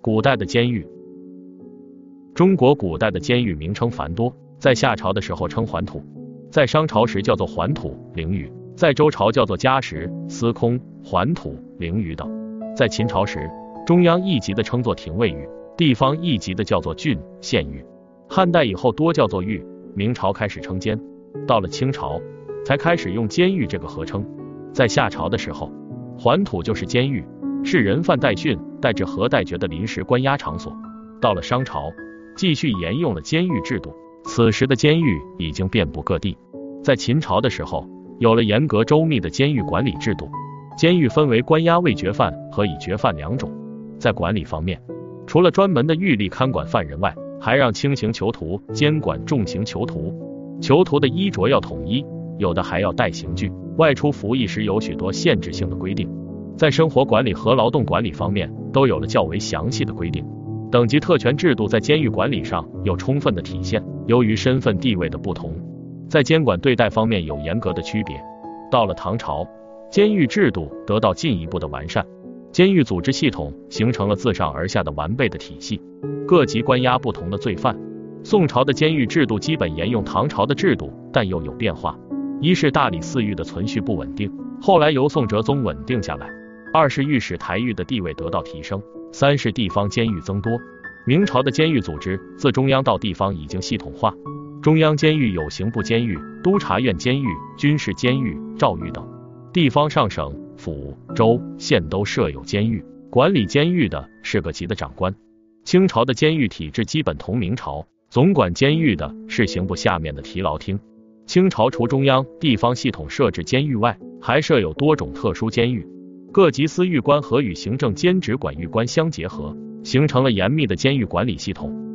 古代的监狱，中国古代的监狱名称繁多，在夏朝的时候称环土，在商朝时叫做环土、灵宇，在周朝叫做家什、司空、环土、灵宇等，在秦朝时，中央一级的称作廷尉狱，地方一级的叫做郡、县狱，汉代以后多叫做狱，明朝开始称监，到了清朝才开始用监狱这个合称，在夏朝的时候，环土就是监狱。是人犯待训、待治和待决的临时关押场所。到了商朝，继续沿用了监狱制度。此时的监狱已经遍布各地。在秦朝的时候，有了严格周密的监狱管理制度。监狱分为关押未决犯和已决犯两种。在管理方面，除了专门的狱吏看管犯人外，还让轻刑囚徒监管重刑囚徒。囚徒的衣着要统一，有的还要带刑具。外出服役时有许多限制性的规定。在生活管理和劳动管理方面都有了较为详细的规定，等级特权制度在监狱管理上有充分的体现。由于身份地位的不同，在监管对待方面有严格的区别。到了唐朝，监狱制度得到进一步的完善，监狱组织系统形成了自上而下的完备的体系，各级关押不同的罪犯。宋朝的监狱制度基本沿用唐朝的制度，但又有变化。一是大理寺狱的存续不稳定，后来由宋哲宗稳定下来。二是御史台狱的地位得到提升，三是地方监狱增多。明朝的监狱组织自中央到地方已经系统化，中央监狱有刑部监狱、督察院监狱、军事监狱、诏狱等，地方上省、府、州、县都设有监狱，管理监狱的是各级的长官。清朝的监狱体制基本同明朝，总管监狱的是刑部下面的提牢厅。清朝除中央、地方系统设置监狱外，还设有多种特殊监狱。各级司狱官和与行政监职管狱官相结合，形成了严密的监狱管理系统。